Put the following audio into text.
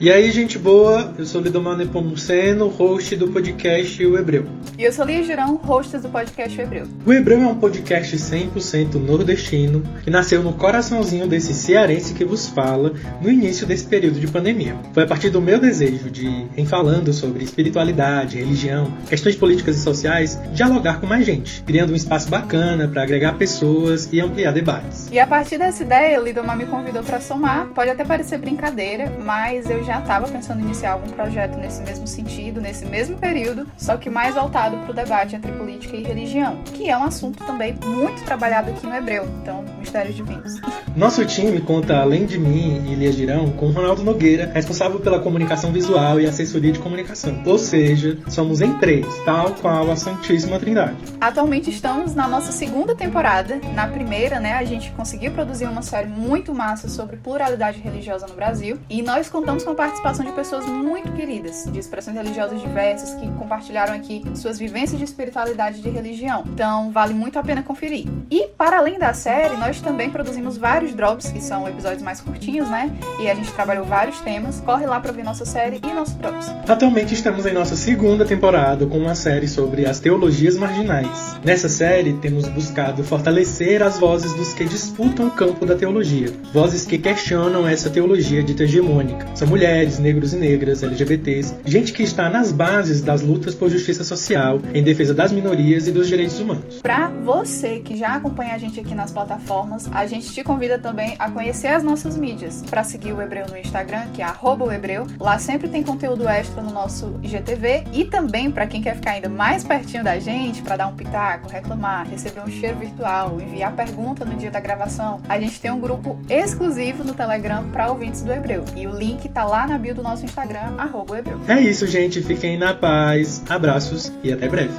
E aí, gente boa, eu sou Lidomar Nepomuceno, host do podcast O Hebreu. E eu sou Lia Girão, host do podcast O Hebreu. O Hebreu é um podcast 100% nordestino que nasceu no coraçãozinho desse cearense que vos fala no início desse período de pandemia. Foi a partir do meu desejo de, em falando sobre espiritualidade, religião, questões políticas e sociais, dialogar com mais gente, criando um espaço bacana para agregar pessoas e ampliar debates. E a partir dessa ideia, Lidomar me convidou para somar. Pode até parecer brincadeira, mas eu já estava pensando em iniciar algum projeto nesse mesmo sentido, nesse mesmo período, só que mais voltado para o debate entre política e religião, que é um assunto também muito trabalhado aqui no Hebreu, então, mistérios divinos. Nosso time conta, além de mim e Elias Girão, com Ronaldo Nogueira, responsável pela comunicação visual e assessoria de comunicação. Ou seja, somos em três, tal qual a Santíssima Trindade. Atualmente estamos na nossa segunda temporada. Na primeira, né, a gente conseguiu produzir uma série muito massa sobre pluralidade religiosa no Brasil e nós contamos com a participação de pessoas muito queridas, de expressões religiosas diversas, que compartilharam aqui suas vivências de espiritualidade e de religião. Então, vale muito a pena conferir. E, para além da série, nós também produzimos vários drops, que são episódios mais curtinhos, né? E a gente trabalhou vários temas. Corre lá para ver nossa série e nossos drops. Atualmente estamos em nossa segunda temporada com uma série sobre as teologias marginais. Nessa série, temos buscado fortalecer as vozes dos que disputam o campo da teologia, vozes que questionam essa teologia dita hegemônica. São mulheres mulheres, negros e negras, LGBTs, gente que está nas bases das lutas por justiça social, em defesa das minorias e dos direitos humanos. Para você que já acompanha a gente aqui nas plataformas, a gente te convida também a conhecer as nossas mídias, para seguir o Hebreu no Instagram, que é @hebreu. Lá sempre tem conteúdo extra no nosso IGTV e também para quem quer ficar ainda mais pertinho da gente, para dar um pitaco, reclamar, receber um cheiro virtual, enviar pergunta no dia da gravação, a gente tem um grupo exclusivo no Telegram para ouvintes do Hebreu. E o link tá lá lá na bio do nosso Instagram, arroba É isso, gente. Fiquem na paz. Abraços e até breve.